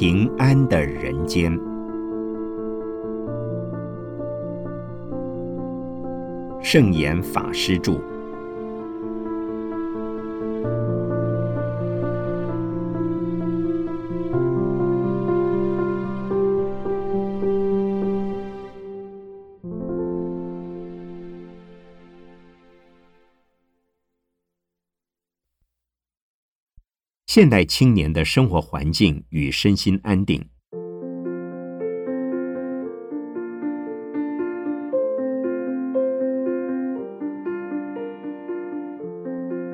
平安的人间。圣严法师著。现代青年的生活环境与身心安定。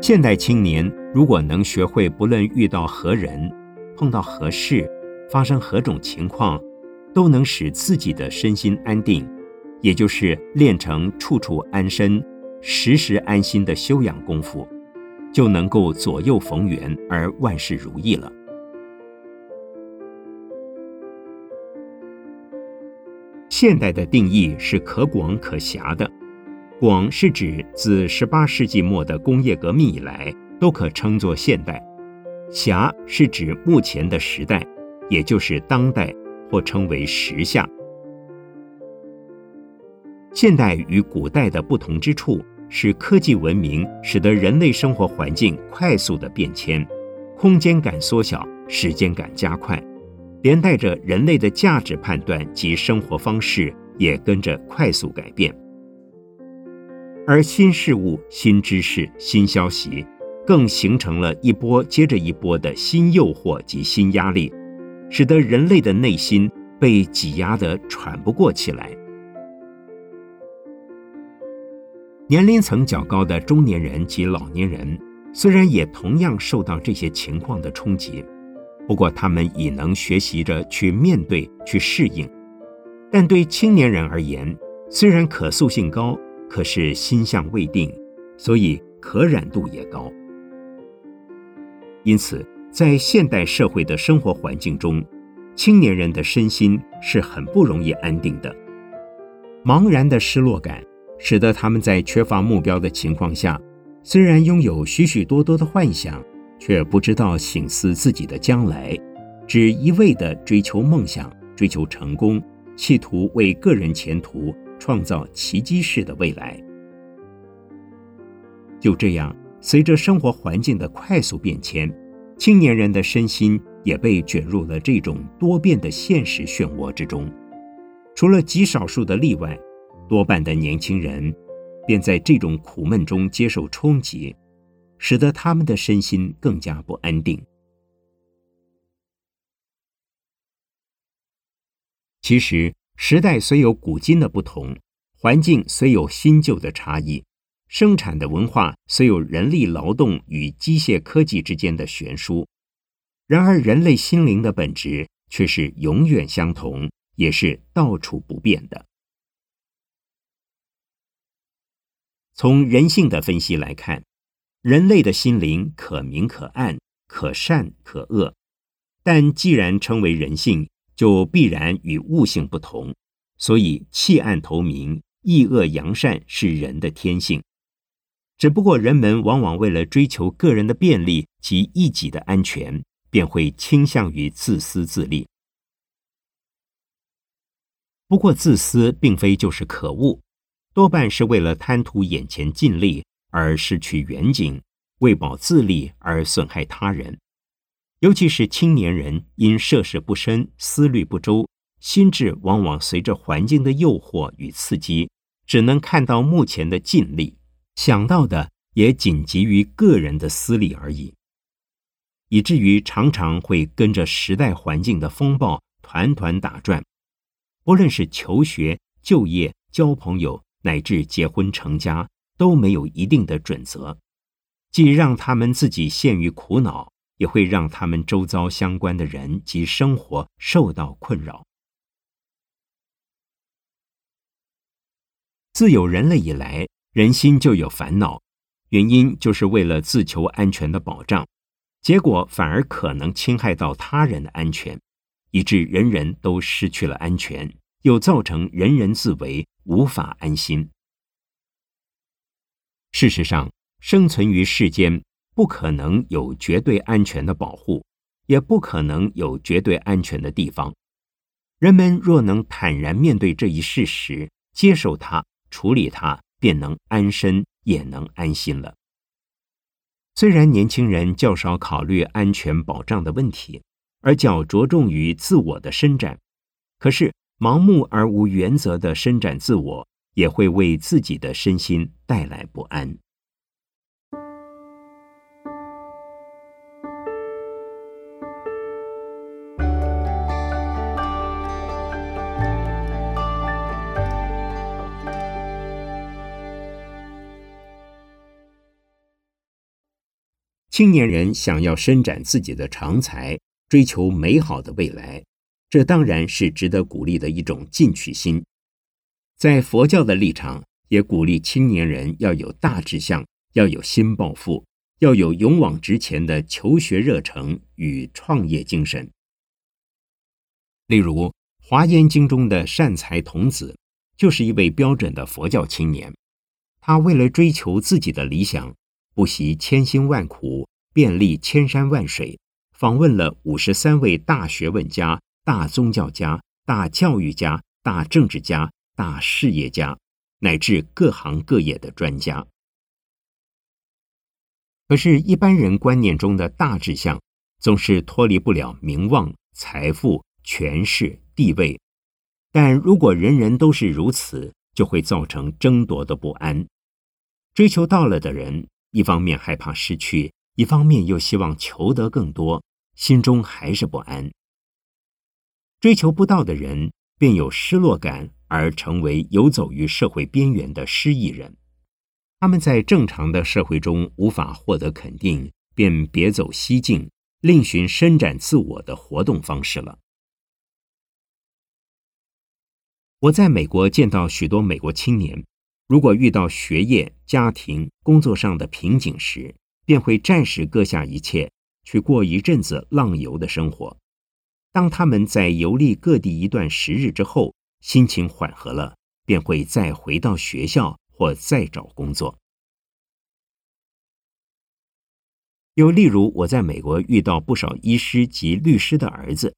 现代青年如果能学会，不论遇到何人、碰到何事、发生何种情况，都能使自己的身心安定，也就是练成处处安身、时时安心的修养功夫。就能够左右逢源而万事如意了。现代的定义是可广可狭的，广是指自十八世纪末的工业革命以来都可称作现代，狭是指目前的时代，也就是当代或称为时下。现代与古代的不同之处。是科技文明使得人类生活环境快速的变迁，空间感缩小，时间感加快，连带着人类的价值判断及生活方式也跟着快速改变。而新事物、新知识、新消息，更形成了一波接着一波的新诱惑及新压力，使得人类的内心被挤压得喘不过气来。年龄层较高的中年人及老年人，虽然也同样受到这些情况的冲击，不过他们已能学习着去面对、去适应。但对青年人而言，虽然可塑性高，可是心象未定，所以可染度也高。因此，在现代社会的生活环境中，青年人的身心是很不容易安定的，茫然的失落感。使得他们在缺乏目标的情况下，虽然拥有许许多多的幻想，却不知道醒思自己的将来，只一味地追求梦想、追求成功，企图为个人前途创造奇迹式的未来。就这样，随着生活环境的快速变迁，青年人的身心也被卷入了这种多变的现实漩涡之中。除了极少数的例外。多半的年轻人便在这种苦闷中接受冲击，使得他们的身心更加不安定。其实，时代虽有古今的不同，环境虽有新旧的差异，生产的文化虽有人力劳动与机械科技之间的悬殊，然而人类心灵的本质却是永远相同，也是到处不变的。从人性的分析来看，人类的心灵可明可暗，可善可恶。但既然称为人性，就必然与物性不同。所以弃暗投明、抑恶扬善是人的天性。只不过人们往往为了追求个人的便利及一己的安全，便会倾向于自私自利。不过自私并非就是可恶。多半是为了贪图眼前尽利而失去远景，为保自利而损害他人。尤其是青年人，因涉世不深、思虑不周，心智往往随着环境的诱惑与刺激，只能看到目前的尽力，想到的也仅急于个人的私利而已，以至于常常会跟着时代环境的风暴团团打转。不论是求学、就业、交朋友。乃至结婚成家都没有一定的准则，既让他们自己陷于苦恼，也会让他们周遭相关的人及生活受到困扰。自有人类以来，人心就有烦恼，原因就是为了自求安全的保障，结果反而可能侵害到他人的安全，以致人人都失去了安全。又造成人人自危，无法安心。事实上，生存于世间不可能有绝对安全的保护，也不可能有绝对安全的地方。人们若能坦然面对这一事实，接受它，处理它，便能安身，也能安心了。虽然年轻人较少考虑安全保障的问题，而较着重于自我的伸展，可是盲目而无原则的伸展自我，也会为自己的身心带来不安。青年人想要伸展自己的长才，追求美好的未来，这当然是值得鼓励的一种进取心。在佛教的立场，也鼓励青年人要有大志向，要有新抱负，要有勇往直前的求学热诚与创业精神。例如，《华严经》中的善财童子，就是一位标准的佛教青年。他为了追求自己的理想。不惜千辛万苦，遍历千山万水，访问了五十三位大学问家、大宗教家、大教育家、大政治家、大事业家，乃至各行各业的专家。可是，一般人观念中的大志向，总是脱离不了名望、财富、权势、地位。但如果人人都是如此，就会造成争夺的不安。追求到了的人。一方面害怕失去，一方面又希望求得更多，心中还是不安。追求不到的人便有失落感，而成为游走于社会边缘的失意人。他们在正常的社会中无法获得肯定，便别走西径，另寻伸展自我的活动方式了。我在美国见到许多美国青年。如果遇到学业、家庭、工作上的瓶颈时，便会暂时搁下一切，去过一阵子浪游的生活。当他们在游历各地一段时日之后，心情缓和了，便会再回到学校或再找工作。又例如，我在美国遇到不少医师及律师的儿子，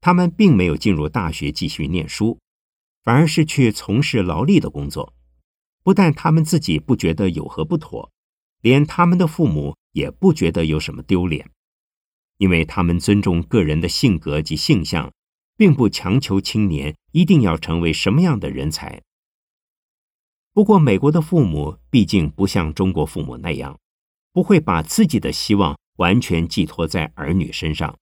他们并没有进入大学继续念书，反而是去从事劳力的工作。不但他们自己不觉得有何不妥，连他们的父母也不觉得有什么丢脸，因为他们尊重个人的性格及性向，并不强求青年一定要成为什么样的人才。不过，美国的父母毕竟不像中国父母那样，不会把自己的希望完全寄托在儿女身上，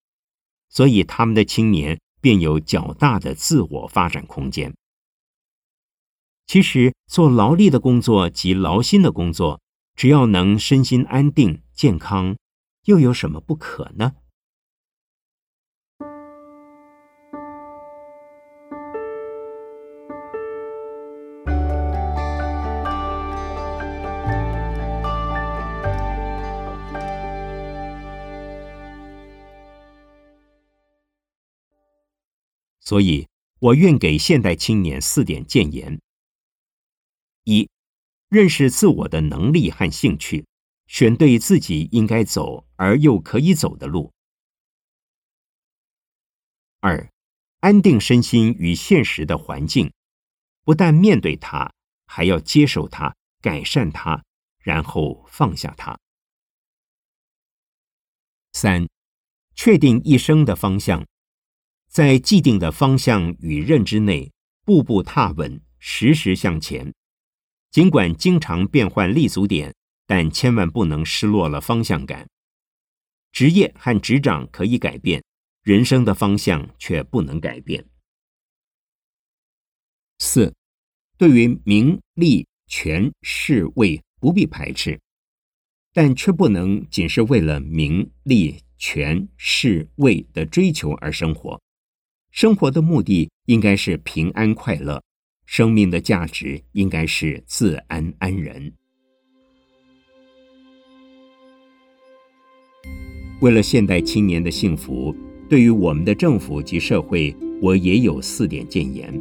所以他们的青年便有较大的自我发展空间。其实做劳力的工作及劳心的工作，只要能身心安定、健康，又有什么不可呢？所以，我愿给现代青年四点建言。一、认识自我的能力和兴趣，选对自己应该走而又可以走的路。二、安定身心与现实的环境，不但面对它，还要接受它、改善它，然后放下它。三、确定一生的方向，在既定的方向与认知内，步步踏稳，时时向前。尽管经常变换立足点，但千万不能失落了方向感。职业和职掌可以改变，人生的方向却不能改变。四，对于名利权势位不必排斥，但却不能仅是为了名利权势位的追求而生活。生活的目的应该是平安快乐。生命的价值应该是自安安人。为了现代青年的幸福，对于我们的政府及社会，我也有四点谏言：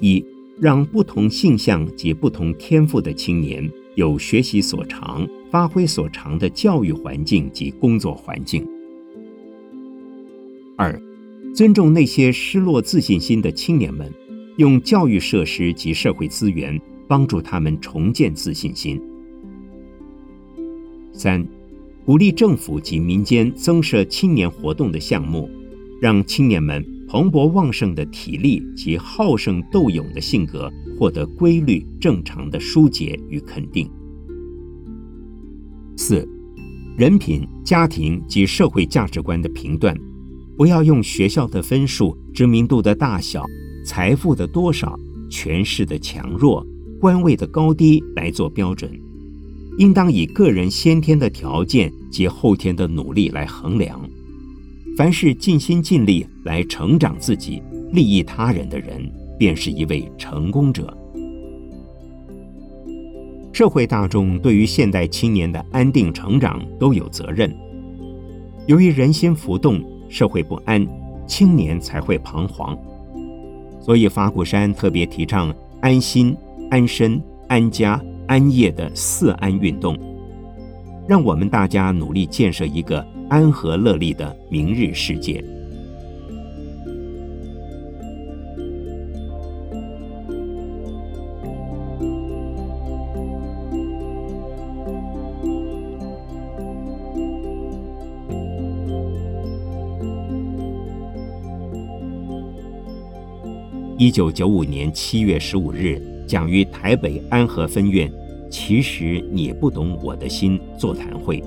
一，让不同性向及不同天赋的青年有学习所长、发挥所长的教育环境及工作环境，二，尊重那些失落自信心的青年们，用教育设施及社会资源帮助他们重建自信心。三，鼓励政府及民间增设青年活动的项目，让青年们蓬勃旺盛的体力及好胜斗勇的性格获得规律正常的疏解与肯定。四，人品、家庭及社会价值观的评断，不要用学校的分数、知名度的大小、财富的多少、权势的强弱、官位的高低来做标准。应当以个人先天的条件及后天的努力来衡量。凡是尽心尽力来成长自己、利益他人的人，便是一位成功者。社会大众对于现代青年的安定成长都有责任。由于人心浮动、社会不安，青年才会彷徨。所以法鼓山特别提倡安心、安身、安家。安业的四安运动，让我们大家努力建设一个安和乐利的明日世界。一九九五年七月十五日。讲于台北安和分院，其实你不懂我的心座谈会。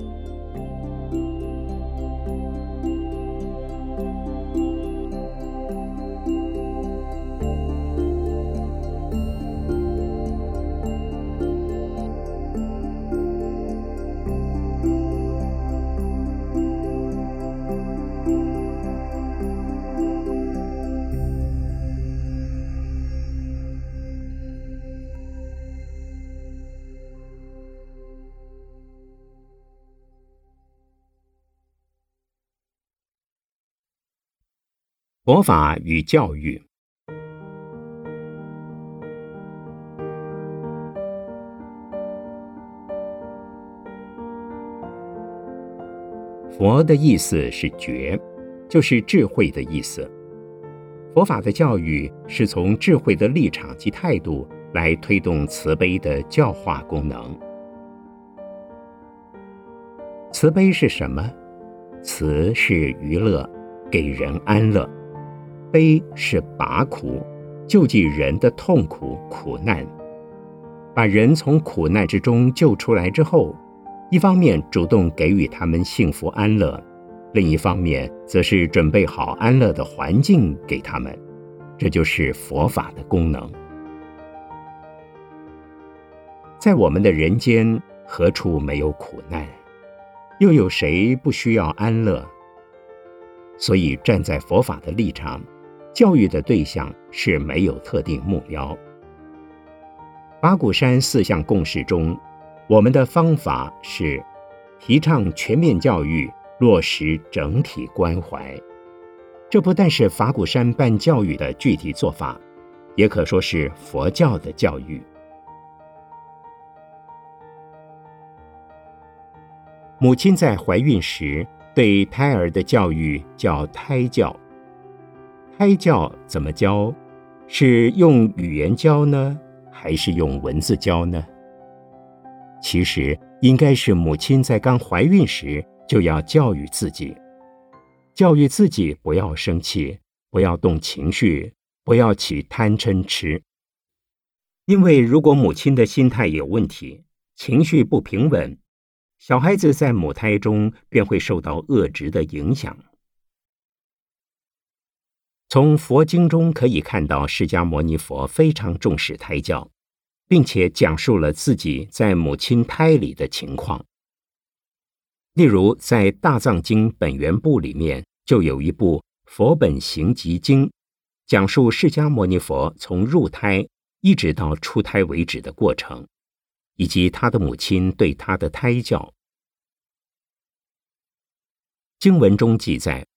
佛法与教育。佛的意思是觉，就是智慧的意思。佛法的教育是从智慧的立场及态度来推动慈悲的教化功能。慈悲是什么？慈是娱乐，给人安乐。悲是拔苦，救济人的痛苦苦难，把人从苦难之中救出来之后，一方面主动给予他们幸福安乐，另一方面则是准备好安乐的环境给他们，这就是佛法的功能。在我们的人间，何处没有苦难？又有谁不需要安乐？所以站在佛法的立场。教育的对象是没有特定目标。八股山四项共识中，我们的方法是提倡全面教育，落实整体关怀。这不但是法鼓山办教育的具体做法，也可说是佛教的教育。母亲在怀孕时对胎儿的教育叫胎教。胎教怎么教？是用语言教呢，还是用文字教呢？其实应该是母亲在刚怀孕时就要教育自己，教育自己不要生气，不要动情绪，不要起贪嗔痴。因为如果母亲的心态有问题，情绪不平稳，小孩子在母胎中便会受到恶质的影响。从佛经中可以看到，释迦牟尼佛非常重视胎教，并且讲述了自己在母亲胎里的情况。例如，在《大藏经》本源部里面，就有一部《佛本行集经》，讲述释迦牟尼佛从入胎一直到出胎为止的过程，以及他的母亲对他的胎教。经文中记载。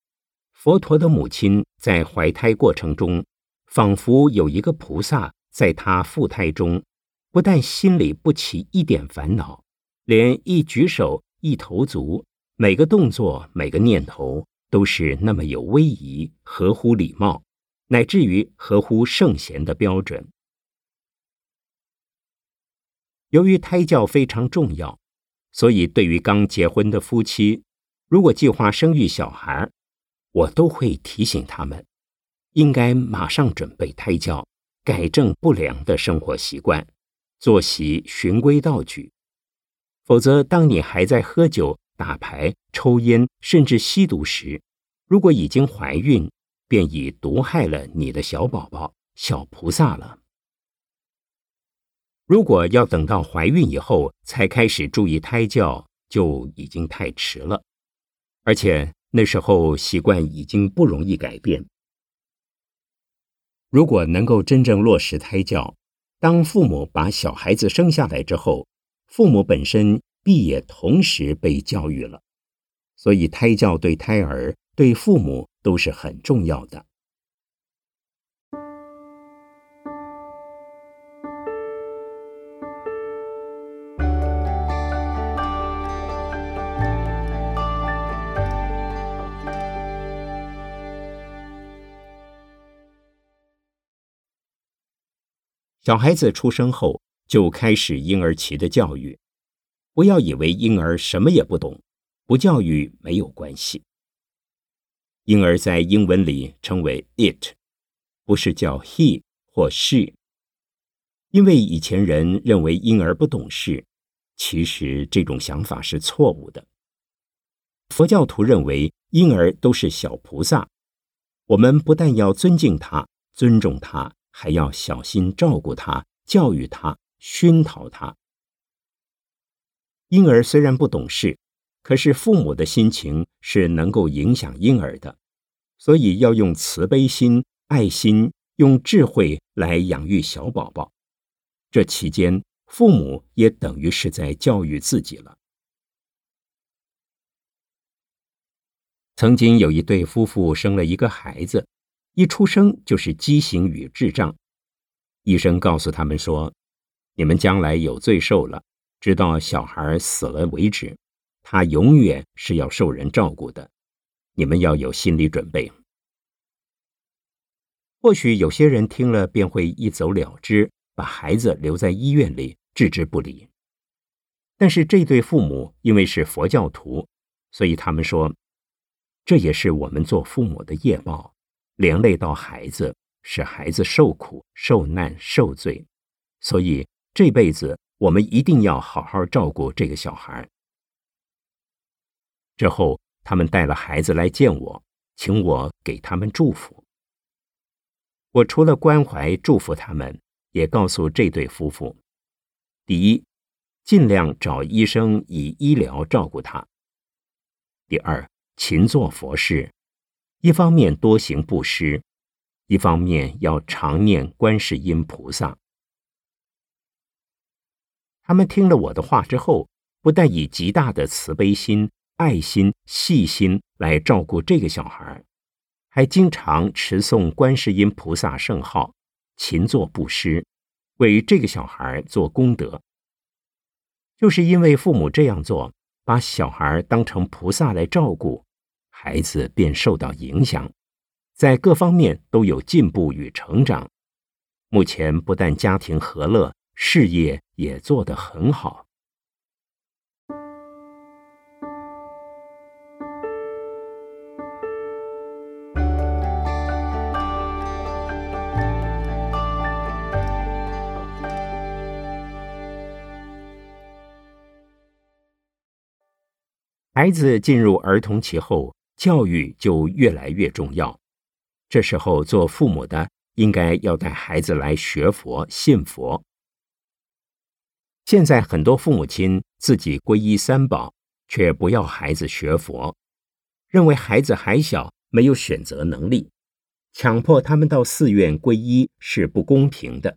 佛陀的母亲在怀胎过程中，仿佛有一个菩萨在她腹胎中，不但心里不起一点烦恼，连一举手、一投足、每个动作、每个念头，都是那么有威仪、合乎礼貌，乃至于合乎圣贤的标准。由于胎教非常重要，所以对于刚结婚的夫妻，如果计划生育小孩，我都会提醒他们，应该马上准备胎教，改正不良的生活习惯，作息循规蹈矩。否则，当你还在喝酒、打牌、抽烟，甚至吸毒时，如果已经怀孕，便已毒害了你的小宝宝、小菩萨了。如果要等到怀孕以后才开始注意胎教，就已经太迟了，而且那时候习惯已经不容易改变。如果能够真正落实胎教，当父母把小孩子生下来之后，父母本身必也同时被教育了，所以胎教对胎儿、对父母都是很重要的。小孩子出生后。就开始婴儿期的教育，不要以为婴儿什么也不懂，不教育没有关系。婴儿在英文里称为 it，不是叫 he 或 she，因为以前人认为婴儿不懂事，其实这种想法是错误的。佛教徒认为婴儿都是小菩萨，我们不但要尊敬他、尊重他，还要小心照顾他、教育他。熏陶他。婴儿虽然不懂事，可是父母的心情是能够影响婴儿的，所以要用慈悲心、爱心，用智慧来养育小宝宝。这期间，父母也等于是在教育自己了。曾经有一对夫妇生了一个孩子，一出生就是畸形与智障，医生告诉他们说。你们将来有罪受了，直到小孩死了为止，他永远是要受人照顾的。你们要有心理准备。或许有些人听了便会一走了之，把孩子留在医院里置之不理。但是这对父母因为是佛教徒，所以他们说，这也是我们做父母的业报，连累到孩子，使孩子受苦、受难、受罪，所以。这辈子我们一定要好好照顾这个小孩。之后，他们带了孩子来见我，请我给他们祝福。我除了关怀祝福他们，也告诉这对夫妇：第一，尽量找医生以医疗照顾他；第二，勤做佛事，一方面多行布施，一方面要常念观世音菩萨。他们听了我的话之后，不但以极大的慈悲心、爱心、细心来照顾这个小孩，还经常持诵观世音菩萨圣号，勤做布施，为这个小孩做功德。就是因为父母这样做，把小孩当成菩萨来照顾，孩子便受到影响，在各方面都有进步与成长。目前不但家庭和乐。事业也做得很好。孩子进入儿童期后，教育就越来越重要。这时候，做父母的应该要带孩子来学佛、信佛。现在很多父母亲自己皈依三宝，却不要孩子学佛，认为孩子还小，没有选择能力，强迫他们到寺院皈依是不公平的，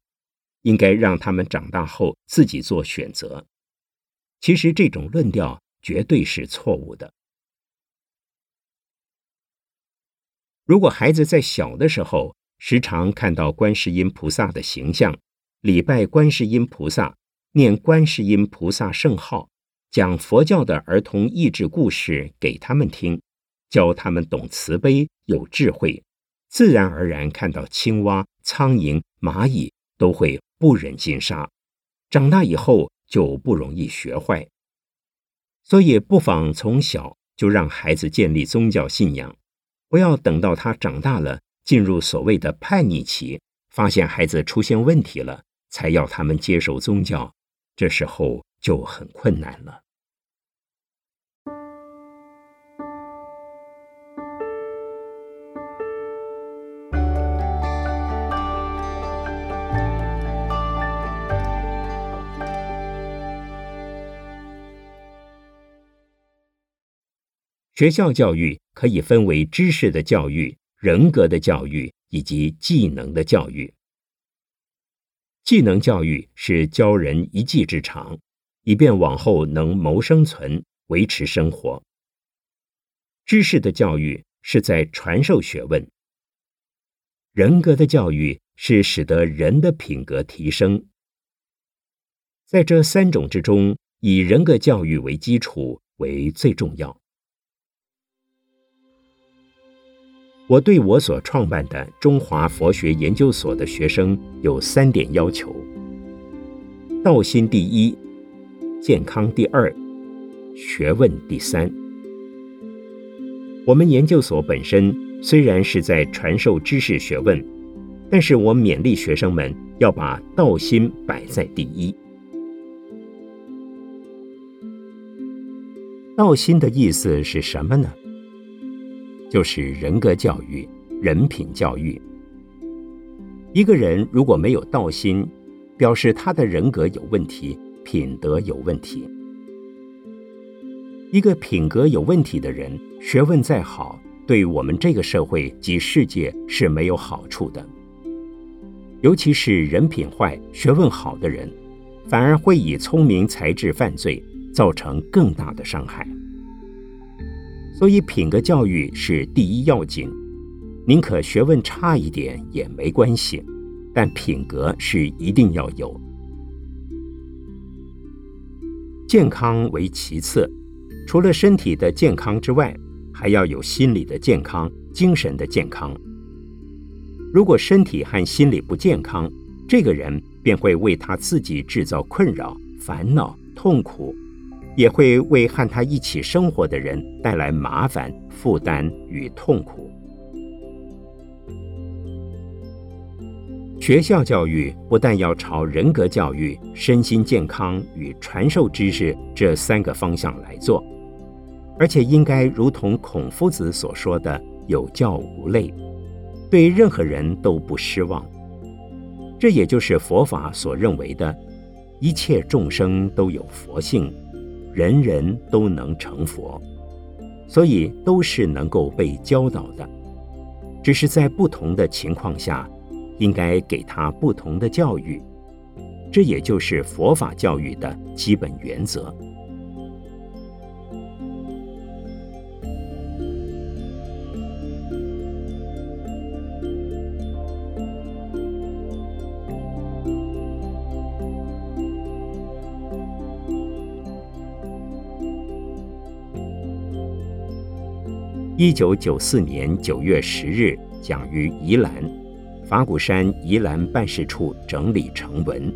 应该让他们长大后自己做选择。其实这种论调绝对是错误的。如果孩子在小的时候时常看到观世音菩萨的形象，礼拜观世音菩萨。念观世音菩萨圣号，讲佛教的儿童益智故事给他们听，教他们懂慈悲、有智慧，自然而然看到青蛙、苍蝇、蚂蚁都会不忍心杀，长大以后就不容易学坏。所以，不妨从小就让孩子建立宗教信仰，不要等到他长大了，进入所谓的叛逆期，发现孩子出现问题了，才要他们接受宗教，这时候就很困难了。学校教育可以分为知识的教育、人格的教育以及技能的教育。技能教育是教人一技之长，以便往后能谋生存、维持生活。知识的教育是在传授学问。人格的教育是使得人的品格提升。在这三种之中，以人格教育为基础为最重要。我对我所创办的中华佛学研究所的学生有三点要求：道心第一，健康第二，学问第三。我们研究所本身虽然是在传授知识学问，但是我勉励学生们要把道心摆在第一。道心的意思是什么呢？就是人格教育、人品教育。一个人如果没有道心，表示他的人格有问题，品德有问题。一个品格有问题的人，学问再好，对我们这个社会及世界是没有好处的。尤其是人品坏、学问好的人，反而会以聪明才智犯罪，造成更大的伤害。所以，品格教育是第一要紧。宁可学问差一点也没关系，但品格是一定要有。健康为其次，除了身体的健康之外，还要有心理的健康、精神的健康。如果身体和心理不健康，这个人便会为他自己制造困扰、烦恼、痛苦。也会为和他一起生活的人带来麻烦、负担与痛苦。学校教育不但要朝人格教育、身心健康与传授知识这三个方向来做，而且应该如同孔夫子所说的“有教无类”，对任何人都不失望。这也就是佛法所认为的，一切众生都有佛性。人人都能成佛，所以都是能够被教导的，只是在不同的情况下，应该给他不同的教育，这也就是佛法教育的基本原则。一九九四年九月十日，讲于宜兰法鼓山宜兰办事处整理成文。